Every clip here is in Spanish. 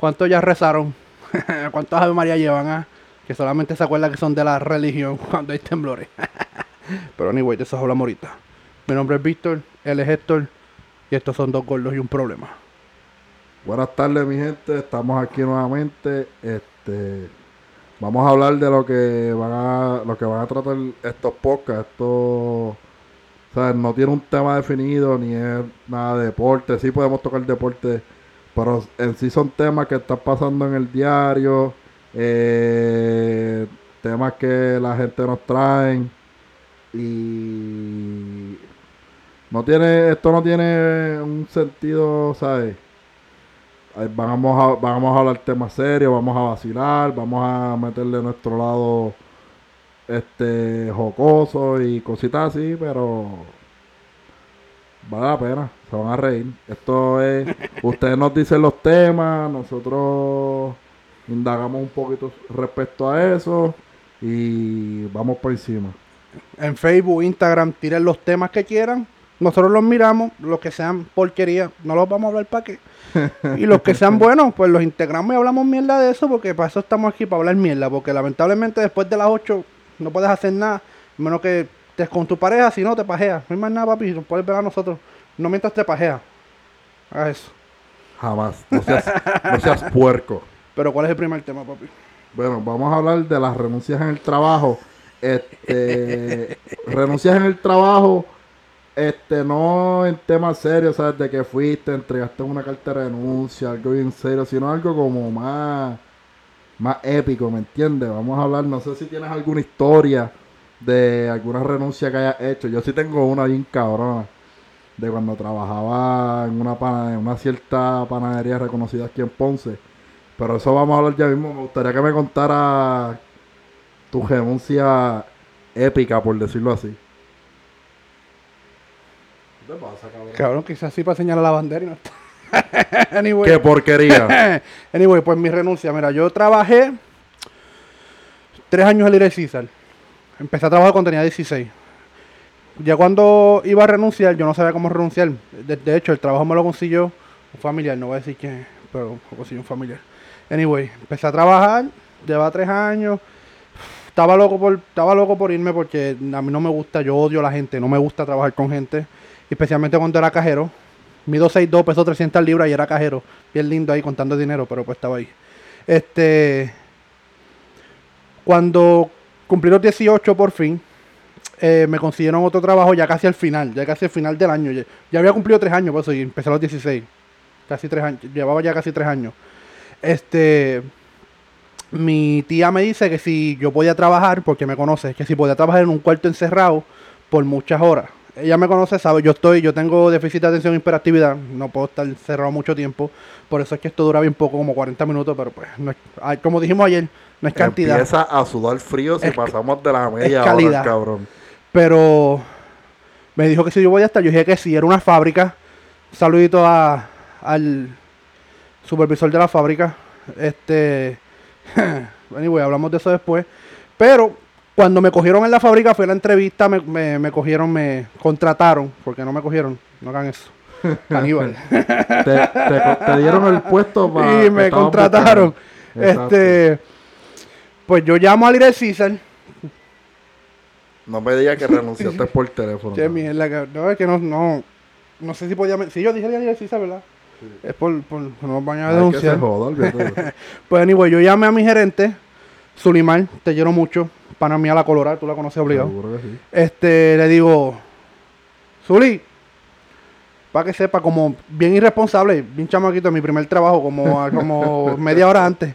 ¿Cuántos ya rezaron? ¿Cuántos Ave María llevan? ah? Que solamente se acuerdan que son de la religión cuando hay temblores. Pero anyway, de eso hablamos ahorita. Mi nombre es Víctor, él es Héctor. Y estos son dos gordos y un problema. Buenas tardes, mi gente. Estamos aquí nuevamente. Este, vamos a hablar de lo que van a, lo que van a tratar estos podcasts. Esto, o sea, no tiene un tema definido ni es nada de deporte. Sí podemos tocar deporte, pero en sí son temas que están pasando en el diario, eh, temas que la gente nos trae y no tiene, esto no tiene un sentido, ¿sabes? Vamos a, vamos a hablar temas serios, vamos a vacilar, vamos a meterle nuestro lado este jocoso y cositas así, pero vale la pena, se van a reír. Esto es, ustedes nos dicen los temas, nosotros indagamos un poquito respecto a eso y vamos por encima. En Facebook, Instagram, tiren los temas que quieran. Nosotros los miramos, los que sean porquería, no los vamos a hablar para qué. Y los que sean buenos, pues los integramos y hablamos mierda de eso, porque para eso estamos aquí, para hablar mierda. Porque lamentablemente después de las 8 no puedes hacer nada, a menos que con tu pareja, si no te pajeas. No hay más nada, papi, no puedes ver a nosotros. No mientras te pajeas. Haz eso. Jamás, no seas, no seas puerco. Pero ¿cuál es el primer tema, papi? Bueno, vamos a hablar de las renuncias en el trabajo. Este, renuncias en el trabajo, este, no en temas serios, ¿sabes? De que fuiste, entregaste una carta de renuncia, algo bien serio, sino algo como más, más épico, ¿me entiendes? Vamos a hablar, no sé si tienes alguna historia de alguna renuncia que hayas hecho. Yo sí tengo una bien cabrona, de cuando trabajaba en una, pana- en una cierta panadería reconocida aquí en Ponce. Pero eso vamos a hablar ya mismo. Me gustaría que me contara tu renuncia épica, por decirlo así. ¿Qué te pasa, cabrón? Cabrón, quizás sí para señalar la bandera y no está. anyway. ¡Qué porquería! anyway, pues mi renuncia. Mira, yo trabajé tres años en Little Caesar. Empecé a trabajar cuando tenía 16. Ya cuando iba a renunciar, yo no sabía cómo renunciar. De, de hecho, el trabajo me lo consiguió un familiar, no voy a decir quién, pero lo consiguió un familiar. Anyway, empecé a trabajar, llevaba tres años. Estaba loco por, estaba loco por irme porque a mí no me gusta, yo odio a la gente, no me gusta trabajar con gente, especialmente cuando era cajero. Mido 6'2, peso 300 libras y era cajero. Bien lindo ahí contando dinero, pero pues estaba ahí. Este. Cuando cumplí los 18 por fin, eh, me consiguieron otro trabajo ya casi al final, ya casi al final del año. Ya, había cumplido tres años, por eso y empecé a los 16. Casi tres años, llevaba ya casi tres años. Este. Mi tía me dice que si yo podía trabajar, porque me conoce, que si podía trabajar en un cuarto encerrado por muchas horas. Ella me conoce, sabe, yo estoy, yo tengo déficit de atención y hiperactividad, no puedo estar cerrado mucho tiempo, por eso es que esto dura bien poco, como 40 minutos, pero pues, ay, como dijimos ayer, no es cantidad. Empieza a sudar frío si Es pasamos de la media hora, calidad. cabrón. Pero me dijo que si yo voy a estar, yo dije que sí, era una fábrica. Saludito a, al supervisor de la fábrica. Este, anyway, hablamos de eso después. Pero cuando me cogieron en la fábrica, fue la entrevista, me, me, me cogieron, me contrataron, porque no me cogieron, no hagan eso. Caníbal. Te, te, te dieron el puesto para. y me contrataron. Este, pues yo llamo a Little Caesar. No me digas que renunciaste por teléfono. Che, mierda, que- no, es que no, no, no sé si podía, si yo dije Little Caesar, ¿verdad? Es por, por, no vayan a Ay, que se denunciar. Pues anyway, yo llamé a mi gerente, Sulimar, te quiero mucho, para mí a la Colorada, tú la conoces obligado. Seguro que sí. Este, le digo, Zuli, para que sepa, como bien irresponsable, bien chamaquito, mi primer trabajo, como, a- como media hora antes,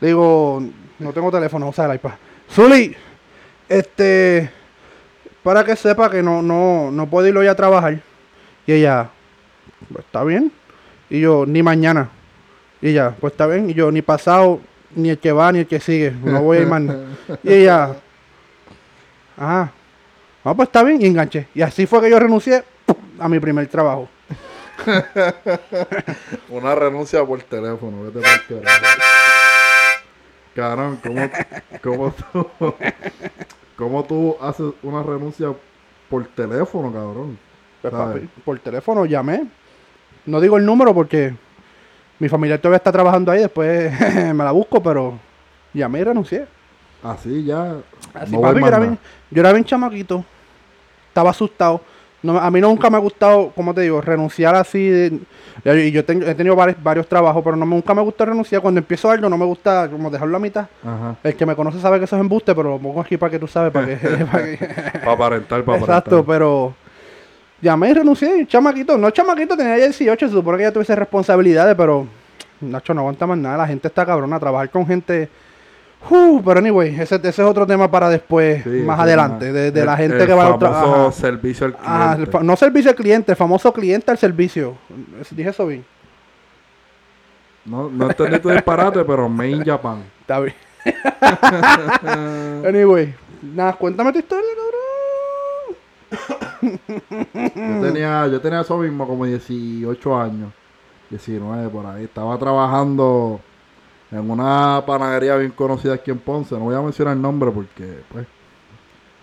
le digo, no tengo teléfono, o sea, el iPad. Zuli, este, para que sepa que no, no, no puedo ir hoy a trabajar. Y ella, pues está bien. Y yo, ni mañana. Y ella, pues está bien. Y yo, ni pasado, ni el que va, ni el que sigue. No voy a ir más. Y ella. Ah, pues está bien. Y enganché. Y así fue que yo renuncié a mi primer trabajo. Una renuncia por teléfono, por carajo. Cabrón, ¿cómo, cómo tú, ¿cómo tú haces una renuncia por teléfono, cabrón? Pues, por teléfono llamé. No digo el número porque Mi familia todavía está trabajando ahí, después me la busco, pero llamé y renuncié. Así ya. Así, no papi, voy yo, era bien, yo era bien chamaquito. Estaba asustado. No, a mí nunca me ha gustado, como te digo, renunciar así. de- y yo tengo- he tenido varios, varios trabajos, pero no, nunca me gusta renunciar. Cuando empiezo algo, no me gusta como dejarlo a mitad. Ajá. El que me conoce sabe que eso es embuste, pero lo pongo aquí para que tú sabes, para que... para que- Para aparentar, para Exacto, aparentar. pero llamé y renuncié, chamaquito. No chamaquito, tenía ya 18, se supone que ya tuviese responsabilidades, pero Nacho no aguanta más nada. La gente está cabrona, trabajar con gente. Uh, pero anyway, ese, ese es otro tema para después, Sí, más adelante, de, de el- la gente el que va a famoso servicio al el cliente. fa- no servicio al cliente, el famoso cliente al servicio. Dije eso bien. No, no entendí tu disparate, pero Made in Japan. Está bien. anyway, nada, cuéntame tu historia, cabrón. Yo tenía, yo tenía eso mismo, como 18 años, 19 por ahí. Estaba trabajando en una panadería bien conocida aquí en Ponce. No voy a mencionar el nombre porque, pues,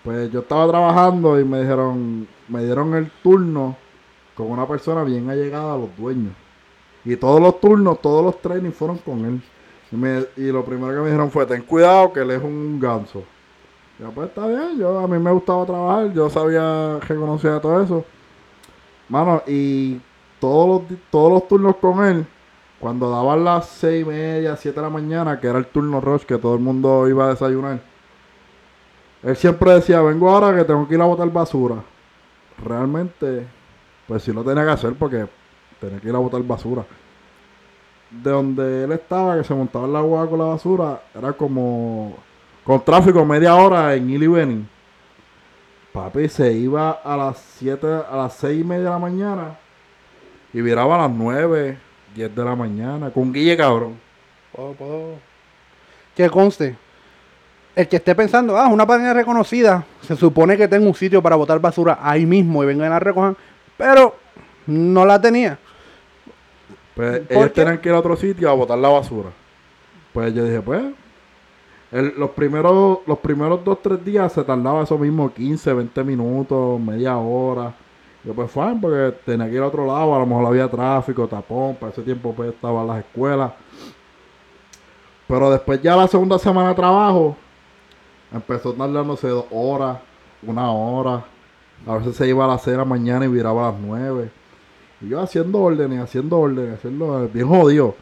pues yo estaba trabajando y me dijeron, me dieron el turno con una persona bien allegada a los dueños. Y todos los turnos, todos los trainings fueron con él. Y, lo primero que me dijeron fue, ten cuidado que él es un ganso. Ya pues está bien, yo a mí me gustaba trabajar, yo sabía que conocía todo eso. Mano, y todos los, todos los turnos con él, cuando daban las seis y media, siete de la mañana, que era el turno rush, que todo el mundo iba a desayunar, él siempre decía, vengo ahora que tengo que ir a botar basura. Realmente, pues sí lo tenía que hacer porque tenía que ir a botar basura. De donde él estaba, que se montaba en la guagua con la basura, era como con tráfico media hora en ir. Papi se iba a las 7, a las 6 y media de la mañana y viraba a las 9, 10 de la mañana. Con Guille, cabrón. Puedo, puedo. Que conste. El que esté pensando, ah, una página reconocida, se supone que tengo un sitio para botar basura ahí mismo y vengan a recoger, pero no la tenía. Pues ¿Por ellos qué? tenían que ir a otro sitio a botar la basura. Pues yo dije, pues, el- los primeros los primeros 2, 3 días se tardaba eso mismo, 15, 20 minutos, media hora. Yo pues fine, porque tenía que ir a otro lado, a lo mejor había tráfico, tapón, para ese tiempo pues estaban las escuelas. Pero después ya la segunda semana de trabajo, empezó tardándose dos horas, una hora. A veces se iba a las 6 de la mañana y viraba a las 9. Y yo haciendo órdenes, haciendo órdenes, haciendo bien jodido.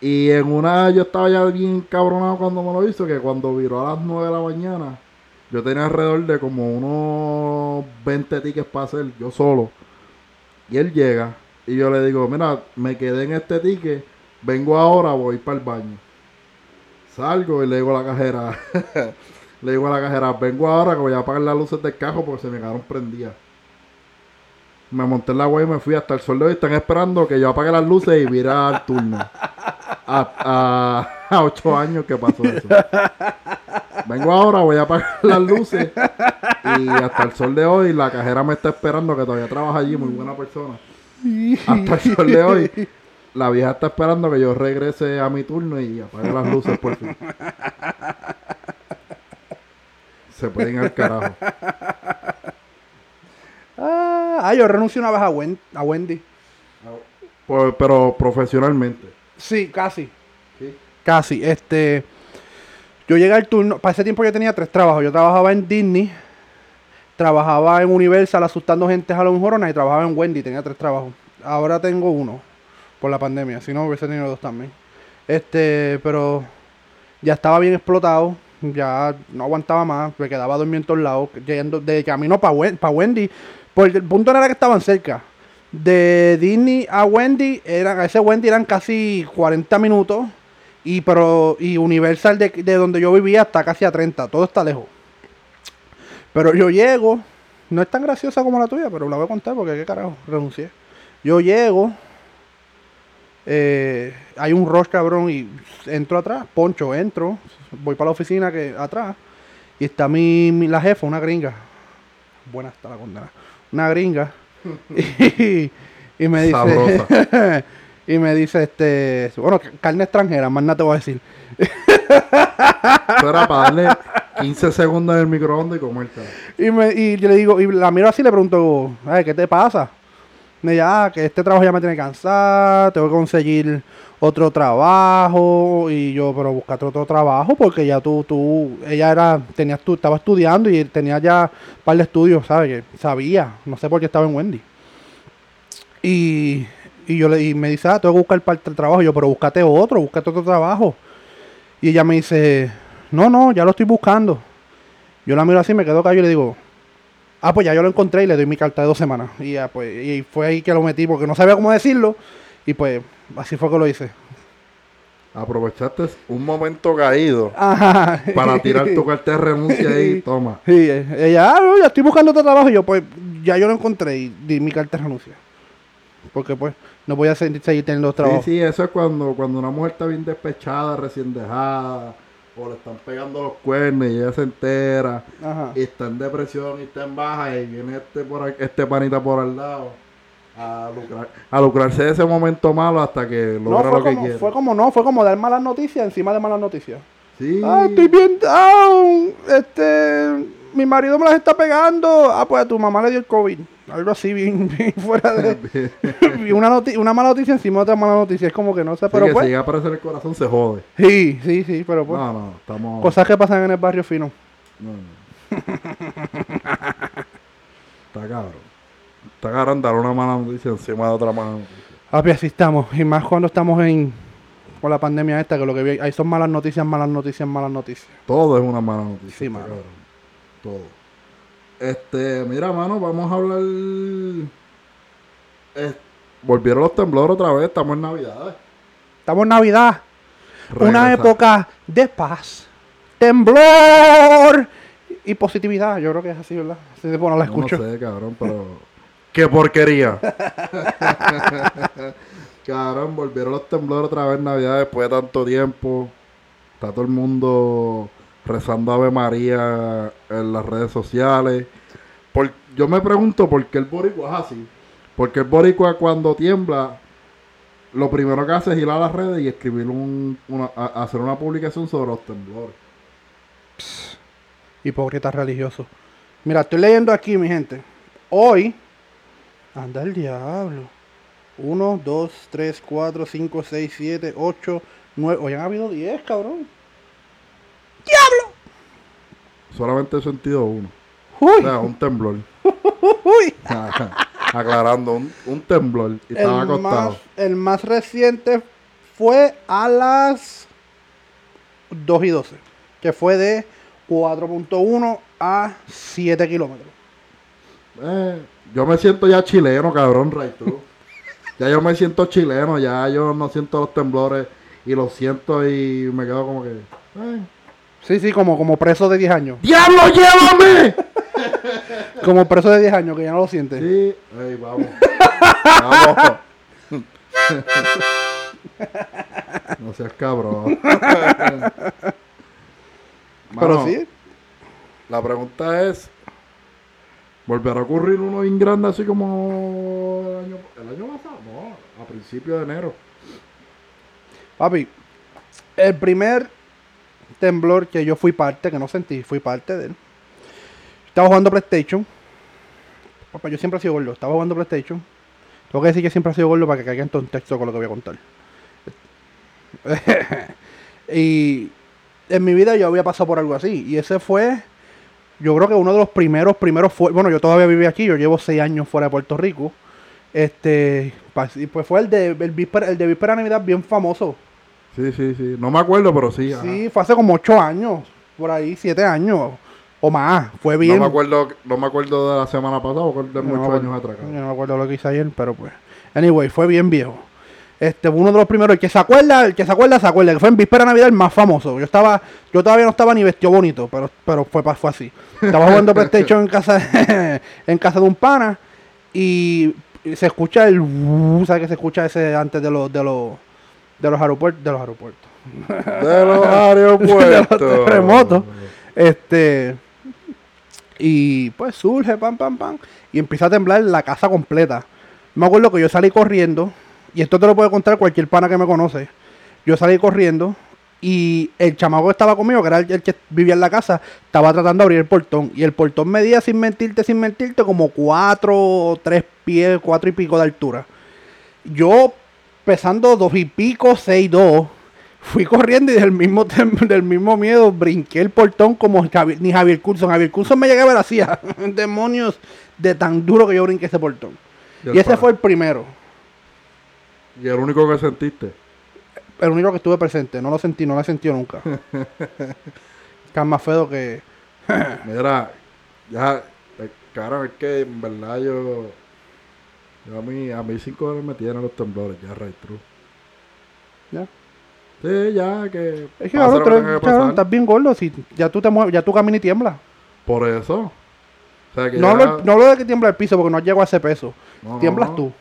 Y en una yo estaba ya bien cabronado cuando me lo hizo, que cuando viró a las 9 de la mañana, yo tenía alrededor de como unos 20 tickets para hacer, yo solo. Y él llega y yo le digo, mira, me quedé en este ticket, vengo ahora, voy para el baño. Salgo y le digo a la cajera, le digo a la cajera, vengo ahora que voy a apagar las luces del cajo porque se me quedaron prendidas. Me monté en la web y me fui hasta el sol de hoy. Están esperando que yo apague las luces y vira al turno. A, a, a ocho años que pasó eso. Vengo ahora, voy a apagar las luces. Y hasta el sol de hoy, la cajera me está esperando que todavía trabaja allí, muy buena persona. Hasta el sol de hoy, la vieja está esperando que yo regrese a mi turno y apague las luces por fin. Se pueden al carajo. Ah, yo renuncié una vez a, Wen- a Wendy. Por- pero profesionalmente. Sí, casi. ¿sí? Casi. Este. Yo llegué al turno. Para ese tiempo yo tenía tres trabajos. Yo trabajaba en Disney. Trabajaba en Universal asustando gente a los Horona y trabajaba en Wendy. Tenía tres trabajos. Ahora tengo uno. Por la pandemia. Si no, hubiese tenido dos también. Este, pero ya estaba bien explotado. Ya no aguantaba más. Me quedaba dormido en todos lados. Llegando de camino para Wendy. Porque el punto era que estaban cerca. De Disney a Wendy, eran, a ese Wendy eran casi 40 minutos. Y pero y Universal de, de donde yo vivía está casi a 30. Todo está lejos. Pero yo llego. No es tan graciosa como la tuya, pero la voy a contar porque qué carajo, renuncié. Yo llego. eh, hay un rush cabrón y entro atrás, poncho, entro, voy para la oficina que atrás y está mi, mi- la jefa, una gringa. Buena está la condena. Una gringa. y, y me dice. y me dice este, bueno, ca- carne extranjera, más nada te voy a decir. Eso era para darle 15 segundos en el microondas y comértela. Y, me, y yo le digo, y la miro así y le pregunto, "Ay, ¿qué te pasa? Me decía, ah, que este trabajo ya me tiene cansada, tengo que conseguir otro trabajo. Y yo, pero buscate otro trabajo porque ya tú, tú, ella era, tenías tú, estaba estudiando y tenía ya un par de estudios, ¿sabes? Que sabía, no sé por qué estaba en Wendy. Y, y yo le y me dice, ah, tengo que buscar parte del trabajo. Y yo, pero búscate otro, búscate otro trabajo. Y ella me dice, no, no, ya lo estoy buscando. Yo la miro así, me quedo callado y le digo, ah, pues ya yo lo encontré y le doy mi carta de dos semanas. Y ya, pues, y fue ahí que lo metí porque no sabía cómo decirlo. Y pues, así fue que lo hice. Aprovechaste un momento caído Ajá. para tirar tu carta de renuncia ahí, toma. Sí, eh, ella, ah, no, ya estoy buscando otro trabajo. Y yo, pues, ya yo lo encontré y di mi carta de renuncia. Porque, pues, no voy a se- seguir teniendo Sí, trabajo. sí, eso es cuando, cuando una mujer está bien despechada, recién dejada, o le están pegando los cuernos y ella se entera, Ajá. y está en depresión y está en baja, y viene este, por este panita por al lado a, lucrar, a lucrarse de ese momento malo hasta que logra lo que como, quiere. fue como no, fue como dar malas noticias encima de malas noticias. Sí, Ah, estoy bien down. Este, mi marido me las está pegando. Ah, pues a tu mamá le dio el COVID. Algo así, bien, bien fuera de. una, noti- una mala noticia encima de otra mala noticia. Es como que no sé, Sí, pero que pues. si llega a aparecer el corazón se jode. Sí, sí, sí, pero pues. No, no, estamos... Cosas que pasan en el barrio fino. No, no. Está cabrón. Está cabrón dar una mala noticia encima de otra mala noticia. Papi, así estamos. Y más cuando estamos en. Con la pandemia esta, que lo que vi, ahí son malas noticias, malas noticias, malas noticias. Todo es una mala noticia. Sí, mano. cabrón. Todo. Este, mira, mano, vamos a hablar. Eh, volvieron los temblores otra vez, estamos en Navidades. Estamos en Navidad. Una época de paz, temblor y positividad. Yo creo que es así, ¿verdad? Así de bueno la escucho. No sé, cabrón, pero. ¡Qué porquería! cabrón, volvieron los temblores otra vez en Navidad después de tanto tiempo. Está todo el mundo rezando Ave María en las redes sociales. Por- yo me pregunto por qué el boricua es así. Porque el boricua cuando tiembla, lo primero que hace es ir a las redes y escribir un, una- a- hacer una publicación sobre los temblores. Hipócrita religioso. Mira, estoy leyendo aquí, mi gente. Hoy, anda el diablo. 1, 2, 3, 4, 5, 6, 7, 8, 9. Hoy han habido 10, cabrón. Solamente he sentido uno. Uy, O sea, un temblor. uy. Aclarando, un, un temblor. Y estaba acostado. más, el más reciente fue a las 2 y 12. Que fue de 4.1 a 7 kilómetros. Eh, yo me siento ya chileno, cabrón, right tú. Ya yo me siento chileno, ya yo no siento los temblores y los siento y me quedo como que. eh, Sí, sí, como, como preso de 10 años. ¡Diablo, llévame! Como preso de 10 años, que ya no lo siente. Sí, vamos. vamos. no seas cabrón. Pero Mano, sí, La pregunta es: ¿volverá a ocurrir uno bien grande así como el año, el año pasado? No, a principios de enero. papi. El primer temblor que yo fui parte, que no sentí, fui parte de él. Estaba jugando PlayStation. Papá, yo siempre he sido gordo. Estaba jugando PlayStation. Tengo que decir que siempre he sido gordo para que caiga en contexto con lo que voy a contar. y en mi vida yo había pasado por algo así. Y ese fue, yo creo que uno de los primeros, primeros fue, bueno, yo todavía viví aquí, yo llevo seis años fuera de Puerto Rico. Este, pues fue el de, el, víspera, el de Víspera Navidad bien famoso. Sí, sí, sí. No me acuerdo, pero sí. ajá. Sí, fue hace como ocho años, por ahí, siete años o más. Fue bien. No me acuerdo, no me acuerdo de la semana pasada, de no muchos acuerdo- años atrás. Yo no me acuerdo lo que hice ayer, pero pues. Anyway, fue bien viejo. Este, uno de los primeros, el que se acuerda, el que se acuerda, se acuerda, que fue en Víspera de Navidad el más famoso. Yo estaba, yo todavía no estaba ni vestido bonito, pero, pero fue, fue así. Estaba jugando PlayStation en casa, en casa de un pana y se escucha el, ¿sabes que se escucha ese antes de los, de los, de los aeropuertos, de los aeropuertos? De los aeropuertos. De los terremotos. Este. Y pues surge, pam, pam, pam. Y empieza a temblar la casa completa. Me acuerdo que yo salí corriendo. Y esto te lo puede contar cualquier pana que me conoce. Yo salí corriendo. Y el chamaco que estaba conmigo, que era el, el que vivía en la casa, estaba tratando de abrir el portón. Y el portón medía, sin mentirte, sin mentirte, como cuatro, tres pies, cuatro y pico de altura. Yo, pesando dos y pico, seis, dos, fui corriendo y del mismo, del mismo miedo brinqué el portón como ni Javier Curson. Javier Curson me llegaba a la hacía. Demonios de tan duro que yo brinqué ese portón. Y ese fue el primero. Y el único que sentiste. El único que estuve presente. No lo sentí, no lo he sentido nunca. que es más feo que... Mira, ya, eh, claro, es que en verdad yo, yo a mí, a mí cinco horas me tienen los temblores, ya, right true. ¿Ya? Sí, ya, que... Es que que cabrón, pasar. estás bien gordo. Si ya tú te mueves, ya tú caminas y tiemblas. Por eso. O sea, que No ya- hablo, no hablo de que tiembla el piso porque no has llegado a ese peso. no, Tiemblas no. tú.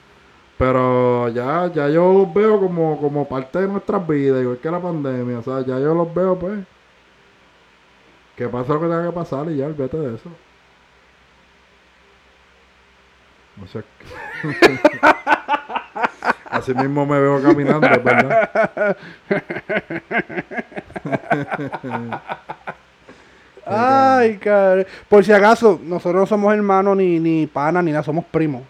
Pero ya, ya yo los veo como, como parte de nuestras vidas, igual que la pandemia. O sea, ya yo los veo, pues. Que pase lo que tenga que pasar y ya, olvídate de eso. No sé. Así mismo me veo caminando, ¿verdad? Ay, cabrón. Por si acaso, nosotros no somos hermanos ni, ni panas ni nada, somos primos.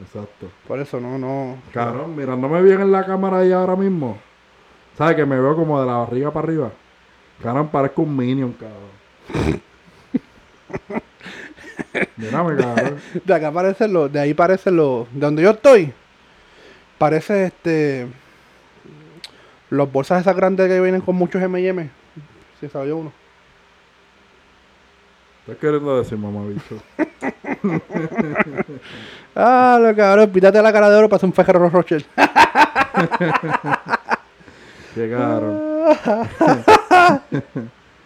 Exacto. Por eso no, no. Cabrón, mirándome bien en la cámara ahí ahora mismo. ¿Sabes? Que me veo como de la barriga para arriba. Cabrón, parezco un minion, cabrón. De acá parecen los, de ahí parecen los, de donde yo estoy, parece este, los bolsas esas grandes que vienen con muchos M&M, si sabía uno. ¿Estás queriendo decir, mamá bicho? Ah, lo cabrón, pítate la cara de oro para hacer un Ferrero Rocher. Cabrón.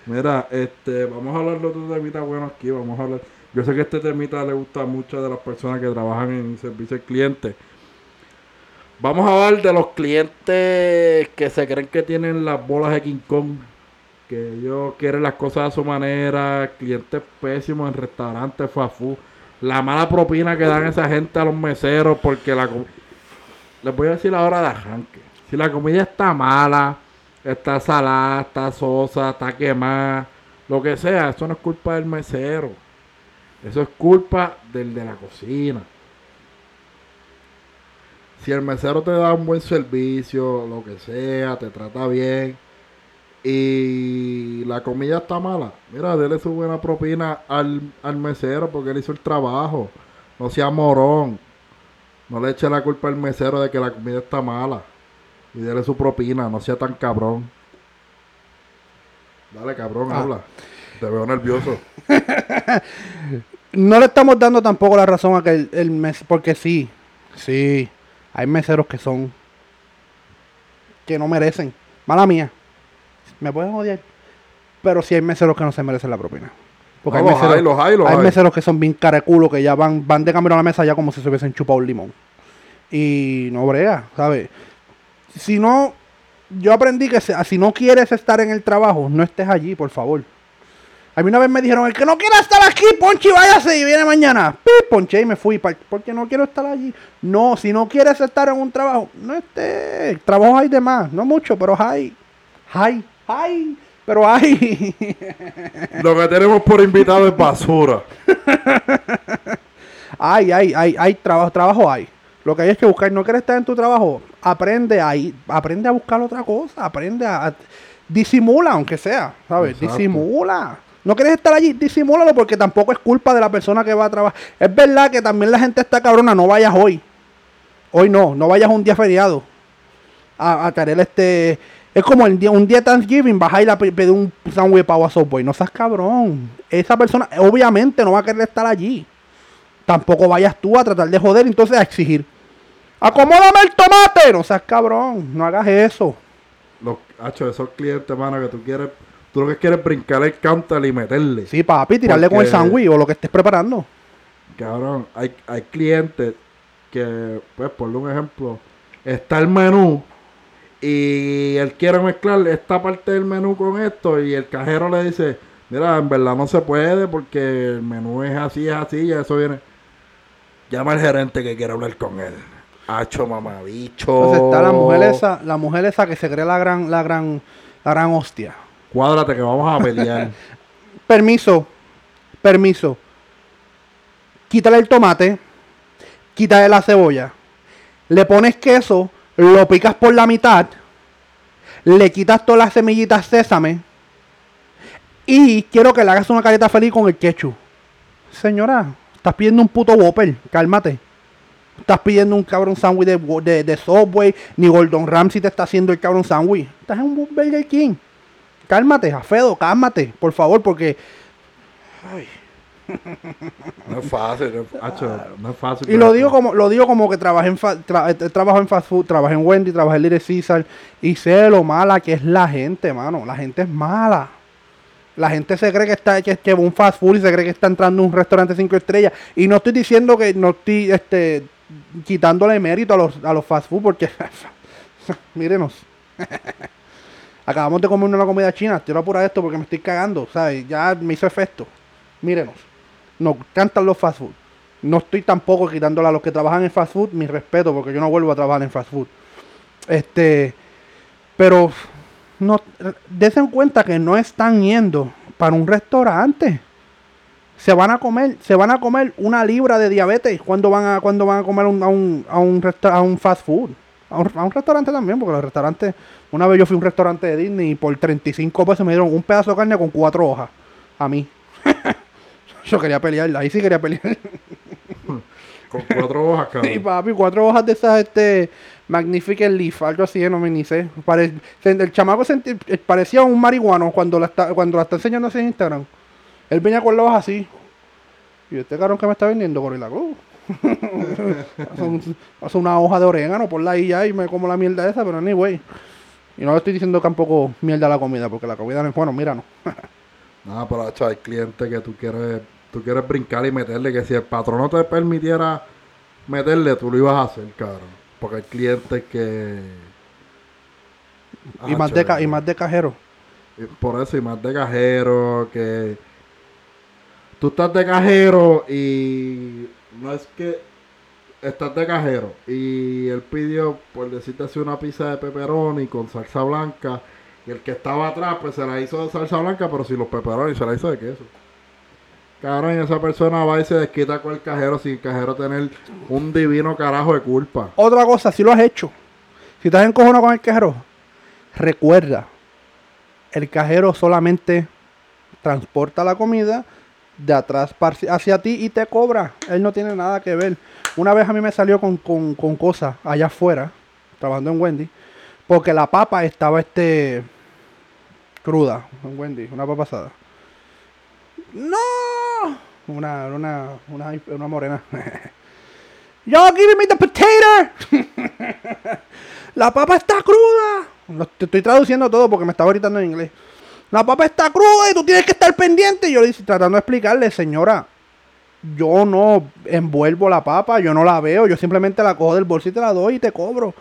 Mira, este, vamos a hablar de otro temita bueno aquí, vamos a hablar. Yo sé que este temita le gusta a muchas de las personas que trabajan en servicio al cliente. Vamos a hablar de los clientes que se creen que tienen las bolas de King Kong, que ellos quieren las cosas a su manera, clientes pésimos en restaurantes, fast food, la mala propina que dan esa gente a los meseros porque la les voy a decir la hora de arranque. Si la comida está mala, está salada, está sosa, está quemada, lo que sea, eso no es culpa del mesero. Eso es culpa del de la cocina. Si el mesero te da un buen servicio, lo que sea, te trata bien y la comida está mala, mira, dele su buena propina al, al mesero porque él hizo el trabajo. No sea morón. No le eche la culpa al mesero de que la comida está mala. Y dele su propina, no sea tan cabrón. Dale, cabrón, Ah. habla. Te veo nervioso. No le estamos dando tampoco la razón a que el, el mes, porque sí, sí, hay meseros que son, que no merecen, mala mía, me pueden odiar, pero sí hay meseros que no se merecen la propina. Porque No, hay, los meseros, hay, los hay, los hay hay. meseros que son bien careculo, que ya van, van de camino a la mesa ya como si se hubiesen chupado un limón. Y no brega, ¿sabes? Si no, yo aprendí que si no quieres estar en el trabajo, no estés allí, por favor. A mí una vez me dijeron, el que no quiera estar aquí, ponche y váyase y viene mañana. Pi, ponché y me fui, porque no quiero estar allí. No, si no quieres estar en un trabajo, no estés. Trabajo hay de más, no mucho, pero hay. Hay, hay, pero hay. Lo que tenemos por invitado es basura. Hay, hay, hay, hay trabajo, trabajo hay. Lo que hay es que buscar, no quieres estar en tu trabajo, aprende ahí, aprende a buscar otra cosa, aprende a, a- disimula, aunque sea, ¿sabes? Exacto. Disimula. No quieres estar allí, disimúlalo porque tampoco es culpa de la persona que va a trabajar. Es verdad que también la gente está cabrona, no vayas hoy. Hoy no, no vayas un día feriado. A, a querer este. Es como el día, un día Thanksgiving, vas a ir a pe- pedir un sándwich pavo a Subway. No seas cabrón. Esa persona obviamente no va a querer estar allí. Tampoco vayas tú a tratar de joder, entonces a exigir. Acomódame el tomate. No seas cabrón. No hagas eso. Los, hacho, esos clientes, mano, que tú quieres, tú lo que quieres es brincar el counter y meterle. Sí, papi, tirarle con el sándwich o lo que estés preparando. Cabrón, hay, hay clientes que, pues, por un ejemplo, está el menú y él quiere mezclar esta parte del menú con esto y el cajero le dice, mira, en verdad no se puede porque el menú es así, es así y eso viene. Llama al gerente que quiere hablar con él. Hacho mamabicho. Entonces está la mujer esa, la mujer esa que se cree la gran, la gran, La gran hostia. Cuádrate que vamos a pelear. Permiso. Permiso. Quítale el tomate. Quítale la cebolla. Le pones queso. Lo picas por la mitad. Le quitas todas las semillitas sésame. Y quiero que le hagas una careta feliz con el ketchup. Señora, estás pidiendo un puto Whopper. Cálmate. Estás pidiendo un cabrón sándwich de, de, Subway. Ni Gordon Ramsay te está haciendo el cabrón sándwich. Estás en un Burger King. Cálmate, Jafedo, cálmate, por favor, porque. Ay. No es fácil, no es, hacho, no es fácil. Y lo digo como, lo digo como que trabajé en fa- tra- eh, trabajo en fast food, trabajé en Wendy, trabajé en Little Caesar y sé lo mala que es la gente, mano. La gente es mala. La gente se cree que está que, que un fast food y se cree que está entrando a un restaurante cinco estrellas. Y no estoy diciendo que no estoy este quitándole mérito a los, a los fast food porque mírenos. Acabamos de comer una comida china. Quiero apurar esto porque me estoy cagando, ¿sabes? Ya me hizo efecto. Mírenos. Nos cantan los fast food. No estoy tampoco quitándole a los que trabajan en fast food mi respeto porque yo no vuelvo a trabajar en fast food. Este, pero no des en cuenta que no están yendo para un restaurante. Se van a comer, se van a comer una libra de diabetes cuando van a cuando van a comer un- a un a un, a un fast food. A un, a un restaurante también, porque los restaurantes, una vez yo fui a un restaurante de Disney y por 35 pesos me dieron un pedazo de carne con cuatro hojas. A mí. yo quería pelear, ahí sí quería pelear. Con cuatro hojas, cabrón. Sí, papi, cuatro hojas de esas, este, Magnificent Leaf, algo así, no me ni sé. Pare- el chamaco senti- eh, parecía un marihuano cuando la está, cuando la está enseñando así en Instagram. Él venía con la hoja así. Y este cabrón que me está vendiendo, Gorilla Glue. hace una hoja de orégano, ponla ahí ya y me como la mierda esa, pero anyway. Y no le estoy diciendo tampoco mierda a la comida, porque la comida no es bueno, mira, no. No, pero hacho, hay clientes que tú quieres, tú quieres brincar y meterle, que si el patrón no te permitiera meterle, tú lo ibas a hacer, cabrón. Porque hay clientes que... y, más Hacho, de y más de cajero. y Por eso, y más de cajero, que... Tú estás de cajero y no es que estás de cajero y él pidió, por decirte así, una pizza de pepperoni con salsa blanca y el que estaba atrás pues se la hizo de salsa blanca pero sin los pepperoni se la hizo de queso. Cabrón, y esa persona va y se desquita con el cajero sin el cajero tener un divino carajo de culpa. Otra cosa, si lo has hecho, si estás encojonado con el cajero, recuerda, el cajero solamente transporta la comida de atrás hacia ti y te cobra. Él no tiene nada que ver. Una vez a mí me salió con, con, cosas allá afuera, trabajando en Wendy, porque la papa estaba este cruda en Wendy, una papa asada. ¡No! Una, una, una, una morena. Y'all giving me the potato. La papa está cruda. Te estoy traduciendo todo porque me estaba gritando en inglés. La papa está cruda y tú tienes que estar pendiente. Y yo le dije, tratando de explicarle, señora, yo no envuelvo la papa, yo no la veo, yo simplemente la cojo del bolsillo y te la doy y te cobro.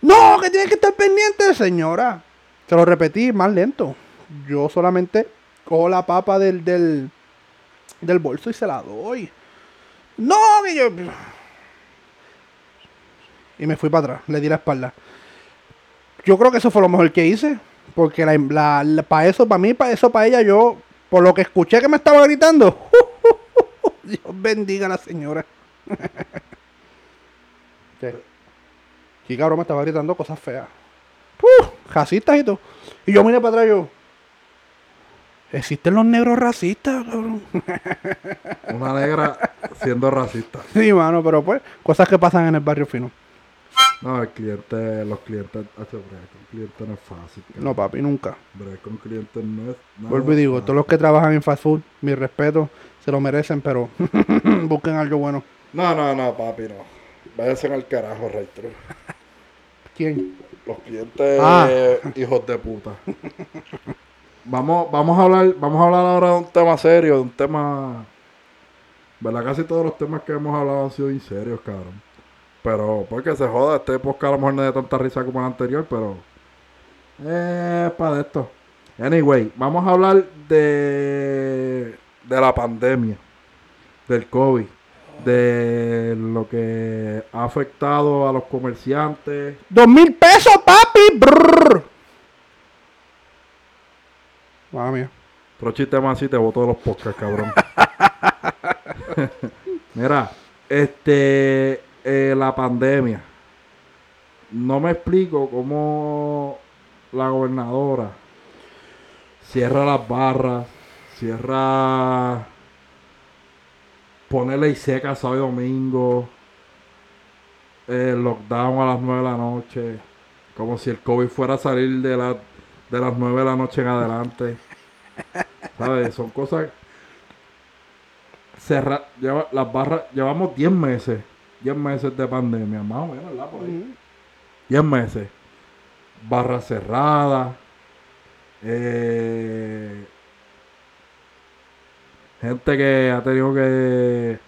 No, que tienes que estar pendiente, señora. Se lo repetí más lento. Yo solamente cojo la papa del, del, del bolso y se la doy. No, que yo... Y me fui para atrás, le di la espalda. Yo creo que eso fue lo mejor que hice. Porque la, la, para eso, para mí, para eso, para ella, yo, por lo que escuché que me estaba gritando, Dios bendiga a la señora. ¿Qué? Sí, cabrón, me estaba gritando cosas feas. ¡Puh! Racistas y todo. Y yo miré para atrás y yo. Existen los negros racistas, cabrón. Una negra siendo racista. Sí, mano, pero pues, cosas que pasan en el barrio fino. No, el cliente, los clientes, bregar con clientes no es fácil. No, papi, nunca. Bregar con clientes no es nada Vuelvo y digo, fácil. todos los que trabajan en fast food, mi respeto, se lo merecen, pero busquen algo bueno. No, no, no, papi, no. Váyanse al carajo, Rey ¿Quién? Los clientes Ah. hijos de puta. vamos, vamos a hablar, vamos a hablar ahora de un tema serio, de un tema. ¿Verdad? Casi todos los temas que hemos hablado han sido bien serios, cabrón. Pero, porque se joda, este podcast a lo mejor no de tanta risa como el anterior, pero. Eh, para de esto. Anyway, vamos a hablar de. de la pandemia. Del COVID. De lo que ha afectado a los comerciantes. ¡Dos mil pesos, papi! Brrr. Mamma mía. Otro chiste más así te boto de los podcasts, cabrón. Mira, este, eh, la pandemia. No me explico cómo la gobernadora cierra las barras, cierra, pone ley seca sábado y domingo, el lockdown a las 9 de la noche, como si el COVID fuera a salir de, la, de las 9 de la noche en adelante. ¿Sabes? Son cosas. Cerra, lleva, las barras, llevamos 10 meses, 10 meses de pandemia, más o menos, ¿verdad? Por ahí. 10 meses. Barras cerradas. Eh, gente que ha tenido que,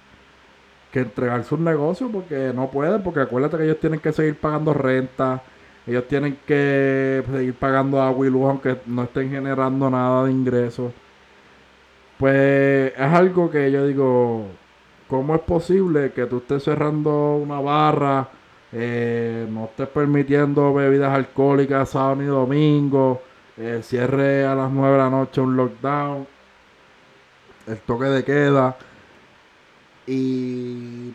que entregar sus negocios porque no pueden, porque acuérdate que ellos tienen que seguir pagando renta, ellos tienen que seguir pagando agua y luz aunque no estén generando nada de ingresos. Pues es algo que yo digo, ¿cómo es posible que tú estés cerrando una barra, eh, no estés permitiendo bebidas alcohólicas sábado ni domingo, eh, cierre a las 9 de la noche un lockdown, el toque de queda y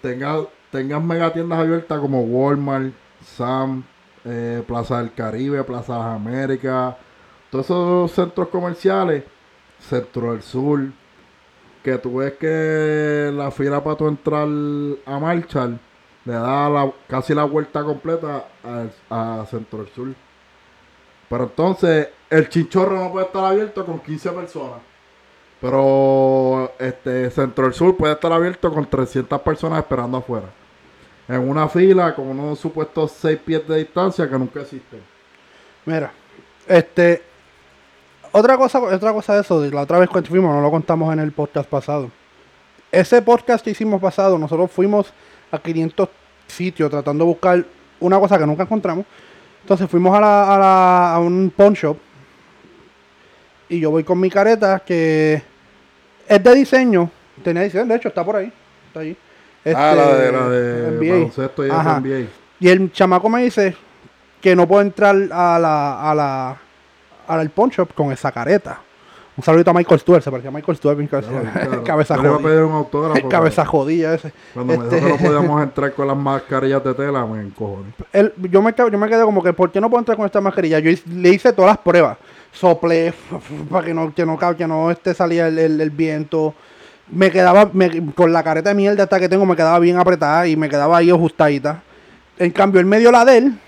tengas tengas mega tiendas abiertas como Walmart, Sam, eh, Plaza del Caribe, Plaza de las Américas, todos esos centros comerciales, Centro del Sur, que tú ves que la fila para tu entrar a marchar le da casi la vuelta completa a, a Centro del Sur. Pero entonces el chinchorro no puede estar abierto con 15 personas. Pero este Centro del Sur puede estar abierto con 300 personas esperando afuera. En una fila con unos supuestos 6 pies de distancia que nunca existen. Mira, este. Otra cosa, otra cosa de eso, de la otra vez cuando fuimos, no lo contamos en el podcast pasado. Ese podcast que hicimos pasado, nosotros fuimos a 500 sitios tratando de buscar una cosa que nunca encontramos. Entonces fuimos a, la, a, la- a un pawn shop y yo voy con mi careta que es de diseño. Tenía diseño, de hecho está por ahí. Está ahí. ah, la de, Este, la de NBA. y. NBA. Y el chamaco me dice que no puedo entrar a la, a la, al pawn shop con esa careta. Un saludito a Michael Stewart, se parecía a Michael Stewart, cabeza, Claro, cabeza jodida. pedir un autógrafo. Cabeza jodida ese. Cuando me dijo Este- que no podíamos entrar con las mascarillas de tela, me encojoné. Él- yo, me, yo me quedé como que, ¿por qué no puedo entrar con esta mascarilla? Yo le hice todas las pruebas. Soplé para que no, que no, que no este, salía el, el- el viento. Me quedaba, me- con la careta de mierda hasta que tengo, me quedaba bien apretada y me quedaba ahí ajustadita. En cambio, el medio la de él,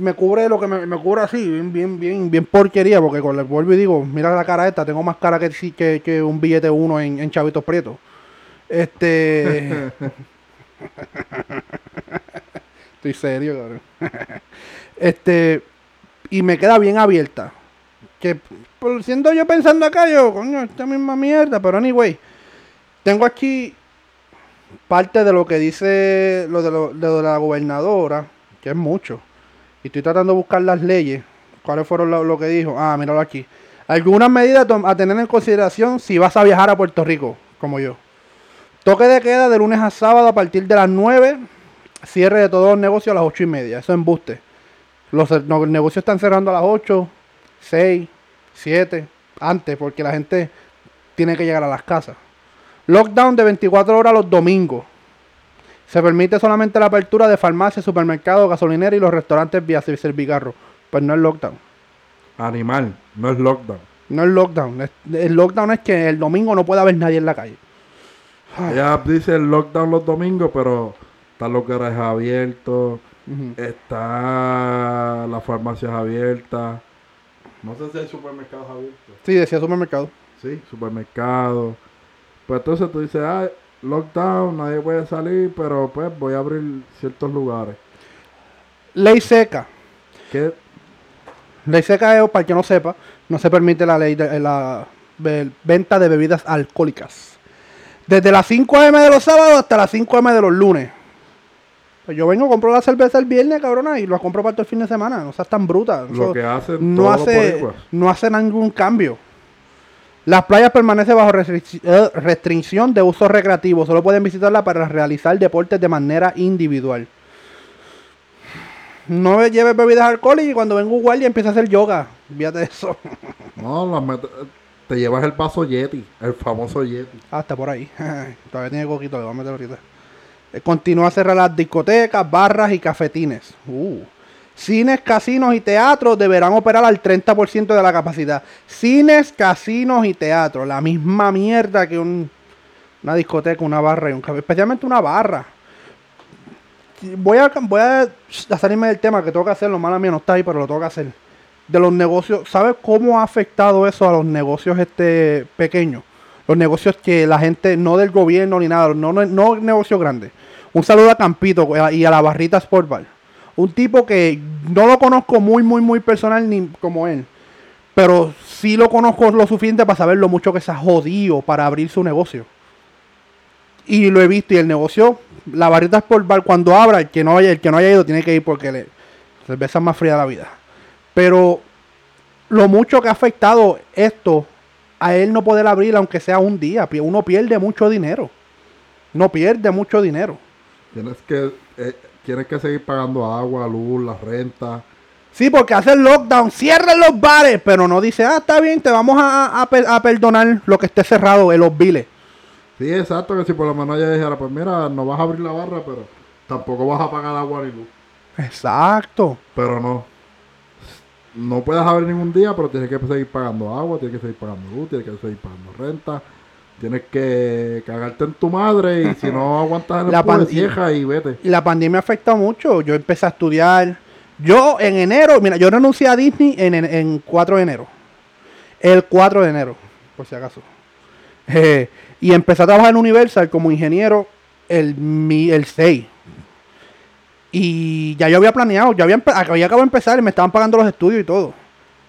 me cubre lo que me, me cubre así, bien, bien, bien, bien porquería, porque con el vuelvo y digo, mira la cara esta, tengo más cara que, sí- que, que un billete uno en, en Chavitos Prieto. Este. Estoy serio, cabrón. este. Y me queda bien abierta. Que por siendo yo pensando acá, yo, coño, esta misma mierda, pero anyway. Tengo aquí parte de lo que dice lo, de lo de la gobernadora, que es mucho. Y estoy tratando de buscar las leyes. ¿Cuáles fueron lo, lo que dijo? Ah, míralo aquí. Algunas medidas a tener en consideración si vas a viajar a Puerto Rico, como yo. Toque de queda de lunes a sábado a partir de las 9. Cierre de todos los negocios a las 8 y media. Eso es embuste. Los, no, el negocio están cerrando a las 8, 6, 7, antes, porque la gente tiene que llegar a las casas. Lockdown de 24 horas los domingos. Se permite solamente la apertura de farmacias, supermercados, gasolineras y los restaurantes vía servicarro. Pues no es lockdown. Animal, no es lockdown. No es lockdown. El lockdown es que el domingo no puede haber nadie en la calle. Ella dice el lockdown los domingos, pero están los garajes abiertos, Ujú. está las farmacias abiertas. No sé si hay supermercados abiertos. Sí, decía supermercado. Sí, supermercados. Pues entonces tú dices, ah, lockdown, nadie puede salir, pero pues voy a abrir ciertos lugares. Ley seca. ¿Qué? Ley seca es, para el que no sepa, no se permite la ley de la de- venta de bebidas alcohólicas. Desde las 5 am de los sábados hasta las 5 am de los lunes. Pues yo vengo, compro la cerveza el viernes, cabrona, y lo compro para todo el fin de semana. No seas tan bruta. Lo que hacen no hace, no hace ningún cambio. Las playas permanecen bajo eh, restricción de uso recreativo. Solo pueden visitarla para realizar deportes de manera individual. No lleves bebidas alcohólicas y cuando venga un guardia empieza a hacer yoga. Fíjate eso. No, te llevas el vaso Yeti, el famoso Yeti. Ah, está por ahí. Todavía tiene coquito, le voy a meter ahorita. Eh, Continúa a cerrar las discotecas, barras y cafetines. Uh. Cines, casinos y teatros deberán operar al 30% de la capacidad. Cines, casinos y teatros. La misma mierda que un- una discoteca, una barra y un café. Especialmente una barra. Voy a, salirme del tema que tengo que hacerlo. Mala mía, no está ahí, pero lo tengo que hacer. De los negocios. ¿Sabes cómo ha afectado eso a los negocios este pequeños? Los negocios que la gente, no del gobierno ni nada, no, no, no negocios grandes. Un saludo a Campito y a la barrita Sport Bar. Un tipo que no lo conozco muy, muy, muy personal ni como él. Pero sí lo conozco lo suficiente para saber lo mucho que se ha jodido para abrir su negocio. Y lo he visto y el negocio, la barrita Sport Bar, cuando abra, el que no haya, el que no haya ido tiene que ir porque le cerveza más fría la vida. Pero lo mucho que ha afectado esto a él no poder abrir aunque sea un día. Uno pierde mucho dinero. No pierde mucho dinero. Tienes que, eh, tienes que seguir pagando agua, luz, la renta. Sí, porque hace el lockdown, cierren los bares, pero no dice, ah, está bien, te vamos a, a a perdonar lo que esté cerrado en los biles. Sí, exacto, que si por lo menos ella dijera, pues mira, no vas a abrir la barra, pero tampoco vas a pagar agua ni luz. Exacto. Pero no. No puedes abrir ningún día, pero tienes que seguir pagando agua, tienes que seguir pagando luz, tienes que seguir pagando renta. Tienes que cagarte en tu madre y si no aguantas el La empuje, pan- cieja y vete. La pandemia afecta mucho. Yo empecé a estudiar. Yo en enero, mira, yo renuncié a Disney en, en, en 4 de enero. El 4 de enero, por si acaso. Eh, y empecé a trabajar en Universal como ingeniero el, mi- el 6. Y ya yo había planeado, yo había, había acabado de empezar y me estaban pagando los estudios y todo.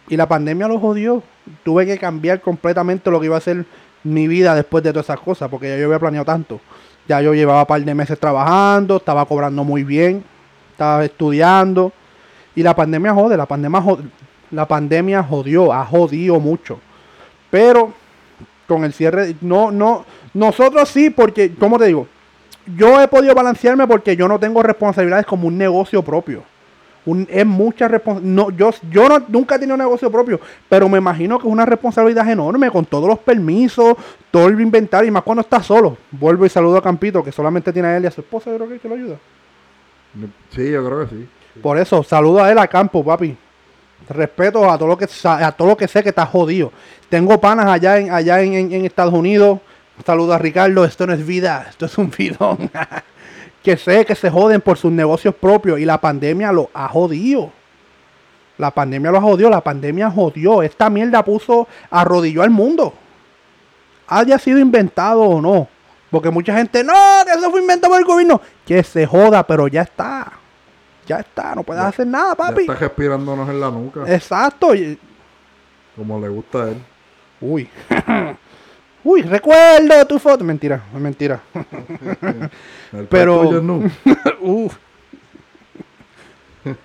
Y la pandemia lo jodió. Tuve que cambiar completamente lo que iba a ser mi vida después de todas esas cosas, porque ya yo había planeado tanto. Ya yo llevaba un par de meses trabajando, estaba cobrando muy bien, estaba estudiando. Y la pandemia jode, la pandemia, jod- la pandemia jodió, ha jodido mucho. Pero con el cierre, no, no, nosotros sí, porque, ¿cómo te digo? Yo he podido balancearme porque yo no tengo responsabilidades como un negocio propio. Un- es mucha responsabilidad. No, yo yo no, nunca he tenido un negocio propio, pero me imagino que es una responsabilidad enorme con todos los permisos, todo el inventario y más cuando está solo. Vuelvo y saludo a Campito, que solamente tiene a él y a su esposa, yo creo que, que lo ayuda. Sí, yo creo que sí. Por eso, saludo a él a campo, papi. Respeto a todo lo que a todo lo que sé que está jodido. Tengo panas allá en allá en, en- en Estados Unidos. Saludo a Ricardo, esto no es vida, esto es un bidón. que sé que se joden por sus negocios propios y la pandemia lo ha jodido. La pandemia lo jodió, la pandemia jodió. Esta mierda puso, arrodilló al mundo. Haya sido inventado o no. Porque mucha gente, no, que eso fue inventado por el gobierno. Que se joda, pero ya está. Ya está, no puedes Ya- hacer nada, Ya papi. está respirándonos en la nuca, Exacto. como le gusta a él. Uy. Uy, recuerdo tu foto. Mentira, es mentira. El Pero- tuyo no. Uf.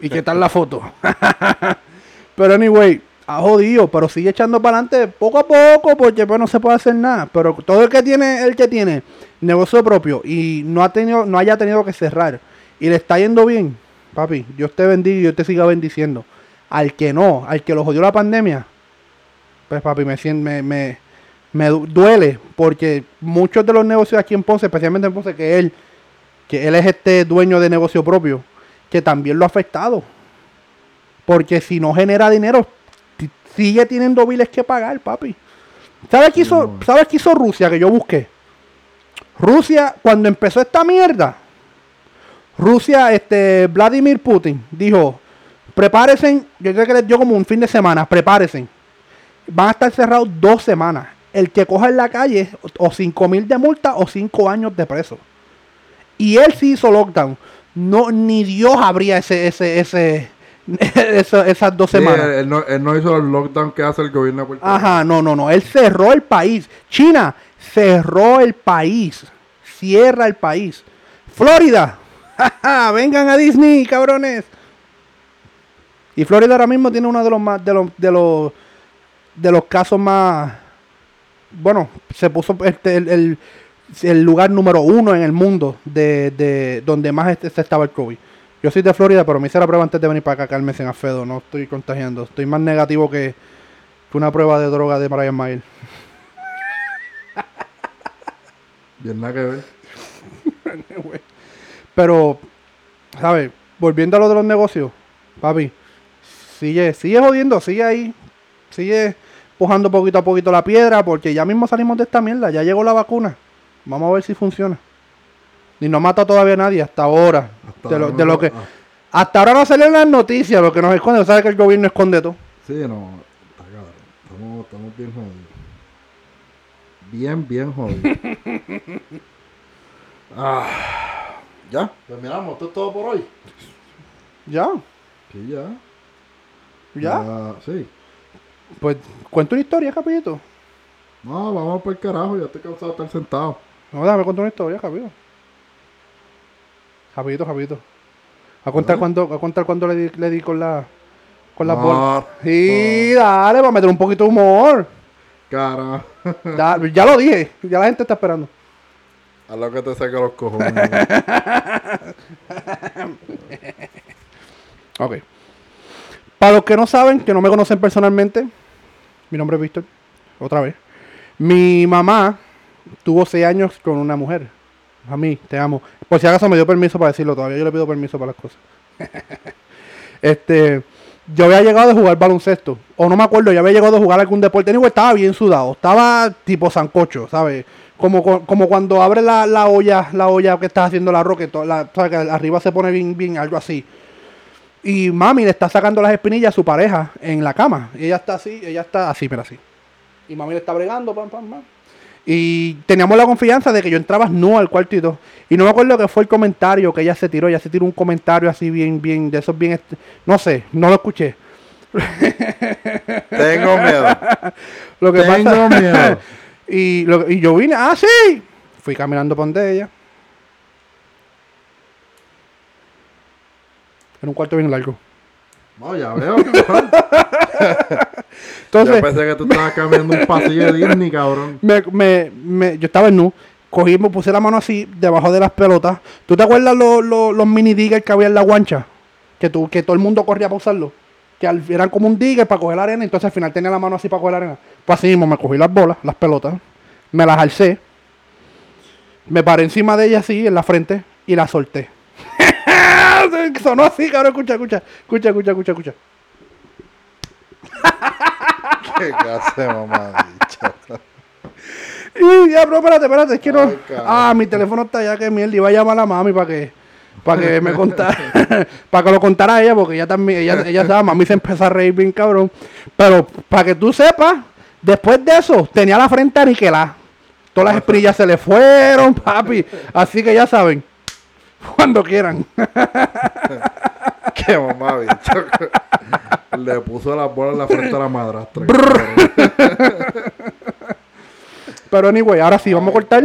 ¿Y qué tal la foto? pero anyway, ha jodido, pero sigue echando para adelante poco a poco porque pues no se puede hacer nada. Pero todo el que tiene, el que tiene negocio propio y no ha tenido, no haya tenido que cerrar y le está yendo bien, papi, Dios te bendiga y Dios te siga bendiciendo. Al que no, al que lo jodió la pandemia, pues papi, me me, me, me du- duele porque muchos de los negocios aquí en Ponce, especialmente en Ponce, que él, que él es este dueño de negocio propio, que también lo ha afectado. Porque si no genera dinero, sigue teniendo biles que pagar, papi. ¿Sabes qué hizo, no. ¿sabes qué hizo Rusia que yo busqué? Rusia, cuando empezó esta mierda, Rusia, este, Vladimir Putin dijo, prepárense, yo creo que les dio como un fin de semana, prepárense. Van a estar cerrados dos semanas. El que coja en la calle, o 5 mil de multa o 5 años de preso. Y él sí hizo lockdown. No, ni Dios abría ese, ese, ese, esas dos Sí, semanas. él, él no, él no hizo el lockdown que hace el gobierno de Puerto. Ajá, no, no, no. Él cerró el país. China cerró el país. Cierra el país. Florida. Vengan a Disney, cabrones. Y Florida ahora mismo tiene uno de los más de los de los de los casos más bueno, se puso este el, el- el lugar número uno en el mundo de, de donde más este, se estaba el COVID. Yo Yo soy de Florida, pero me hice la prueba antes de venir para acá, Carmen en Afedo. No estoy contagiando. Estoy más negativo que, que una prueba de droga de Brian Mayer. Bien nada que ver. Pero, ¿sabes? Volviendo a lo de los negocios, papi, sigue, sigue jodiendo, sigue ahí, sigue pujando poquito a poquito la piedra, porque ya mismo salimos de esta mierda, ya llegó la vacuna. Vamos a ver si funciona. Y no mata todavía a nadie hasta ahora. Hasta de, lo, ahora de lo que. ah, Hasta ahora no salen las noticias, lo que nos esconde. ¿Sabes que el gobierno esconde todo? sí, no. Está cabrón. Estamos, estamos bien jodidos. Bien, bien jodidos. ah, ya, terminamos. Esto es todo por hoy. Ya, Sí, ya. ya. sí. Pues cuento una historia, capito. No, vamos por el carajo. Ya estoy cansado de estar sentado. No, déjame contar una historia, capito. Capito, capito. A contar ¿Ah? cuando, a contar cuando le di, le di con la con las No, bolas. Sí, dale, para meter un poquito de humor. Cara. Ya lo dije, ya la gente está esperando. A lo que te saca los cojones. Ok. Para los que no saben, que no me conocen personalmente, mi nombre es Víctor, otra vez. Mi mamá tuvo seis años con una mujer. A mí, te amo. Por si acaso me dio permiso para decirlo, todavía yo le pido permiso para las cosas. este, yo había llegado de jugar baloncesto, o no me acuerdo, yo había llegado de jugar algún deporte, Anyway, estaba bien sudado, estaba tipo sancocho, ¿sabes? Como, como cuando abre la, la olla, la olla que estás haciendo la roca, la, ¿sabes? arriba se pone bien, bien, algo así. Y mami le está sacando las espinillas a su pareja en la cama. Y ella está así, ella está así, pero así. Y mami le está bregando, pam, pam, pam. Y teníamos la confianza de que yo entraba no al cuarto y todo. Y no me acuerdo que fue el comentario que ella se tiró. Ella se tiró un comentario así bien, bien, de esos bien... est- No sé, no lo escuché. Tengo miedo. Lo que Tengo pasa- miedo. y, lo- y yo vine, ah, sí. Fui caminando por donde ella. En un cuarto bien largo. No, ya veo, cabrón. Entonces, Yo pensé que tú estabas caminando un pasillo de Disney, cabrón. me, me, me- yo estaba en nu, cogí, me puse la mano así, debajo de las pelotas. ¿Tú te acuerdas lo- lo- los mini diggers que había en la guancha? Que, tú, que todo el mundo corría para usarlo. Que al- eran como un digger para coger la arena, entonces al final tenía la mano así para coger la arena. Pues así mismo, me cogí las bolas, las pelotas, me las alcé, me paré encima de ella así, en la frente, y la solté. Sonó así, cabrón, escucha, escucha, escucha, escucha, escucha, escucha. Qué clase mamá. Y ya, pero espérate, espérate, es que no. Ay. Ah, mi teléfono está allá que mierda. Iba a llamar a la mami para que, para que me contara, para que lo contara a ella, porque ella también, ella, ella sabe, mami se empezó a reír bien cabrón. Pero para que tú sepas, después de eso, tenía la frente aniquilada. Todas las esprillas se le fueron, papi. Así que ya saben, cuando quieran. Qué mamá, bicho. Le puso las bolas en la frente a la madrastra. Pero anyway, ahora sí, vamos a cortar.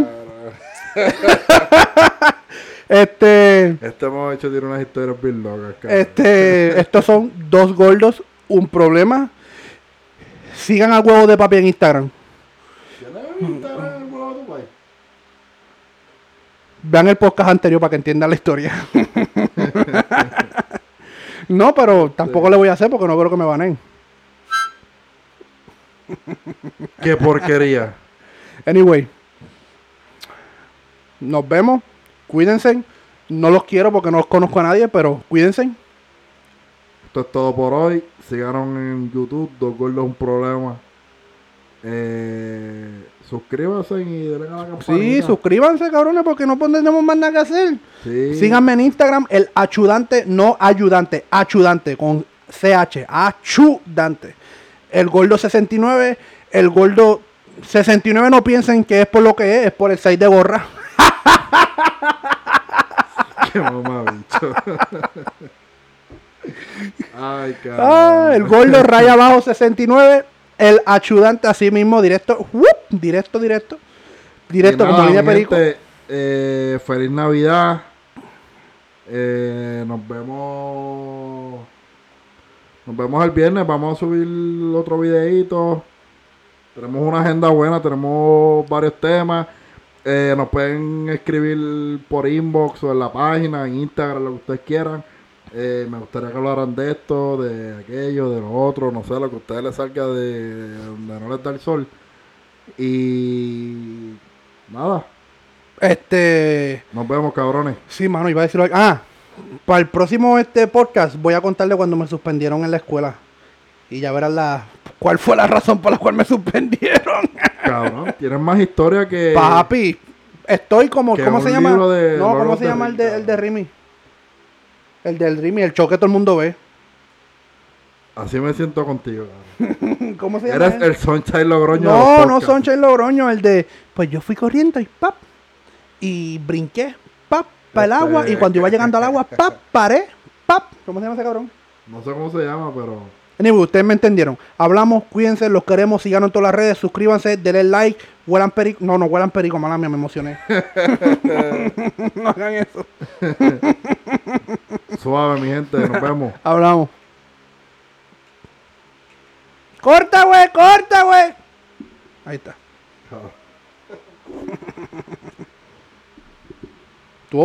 Este. Este hemos hecho tiene unas historias bien locas, cabrón. Este, estos son dos gordos, un problema. Sigan al huevo de papi en Instagram. ¿Tienes Instagram el huevo de país? Vean el podcast anterior para que entiendan la historia. no, pero tampoco le voy a hacer porque no creo que me banen. Qué porquería. Anyway, nos vemos. Cuídense. No los quiero porque no los conozco a nadie, pero cuídense. Esto es todo por hoy. Síganos en YouTube, Dos Gordos Un Problema. Eh, suscríbanse y denle a la campanita. Sí, suscríbanse, cabrones, porque no tenemos más nada que hacer. Sí. Síganme en Instagram, el achudante, no ayudante, achudante, con CH, achudante. El gordo 69, el gordo 69 no piensen que es por lo que es, es por el 6 de gorra. Qué mamá, bicho. Ay, cabrón. Ah, el gordo raya abajo 69, el achudante así mismo, directo, ¡wup! directo, directo, directo como línea perico. gente, eh, feliz Navidad. Eh, nos vemos. Nos vemos el viernes. Vamos a subir otro videito. Tenemos una agenda buena. Tenemos varios temas. Eh, nos pueden escribir por inbox o en la página, en Instagram, lo que ustedes quieran. Eh, me gustaría que hablaran de esto, de aquello, de lo otro, no sé, lo que a ustedes les salga de donde no les da el sol. Y nada, Este. nos vemos cabrones. Sí, mano, iba a decirlo. Ah, para el próximo este podcast voy a contarle cuando me suspendieron en la escuela. Y ya verás la. ¿Cuál fue la razón por la cual me suspendieron? Cabrón, tienen más historia que... Papi, estoy como. ¿Cómo se llama? No, ¿cómo se llama el de, el de Rimi? El del Rimi, el choque todo el mundo ve. Así me siento contigo. ¿Cómo se llama? Eres él? el Sunshine Logroño. No, no. Soncha Logroño, el de. Pues yo fui corriendo y pap. Y brinqué, pap, para el Este- agua. Y cuando iba llegando al agua, pap, paré, pap. ¿Cómo se llama ese cabrón? No sé cómo se llama, pero... Anyway, ustedes me entendieron. Hablamos, cuídense, los queremos, síganos en todas las redes, suscríbanse, denle like, huelan perico. No, no huelan perico, mala mía, me emocioné. no hagan eso. Suave, mi gente, nos vemos. Hablamos. Corta, güey, corta, güey. Ahí está.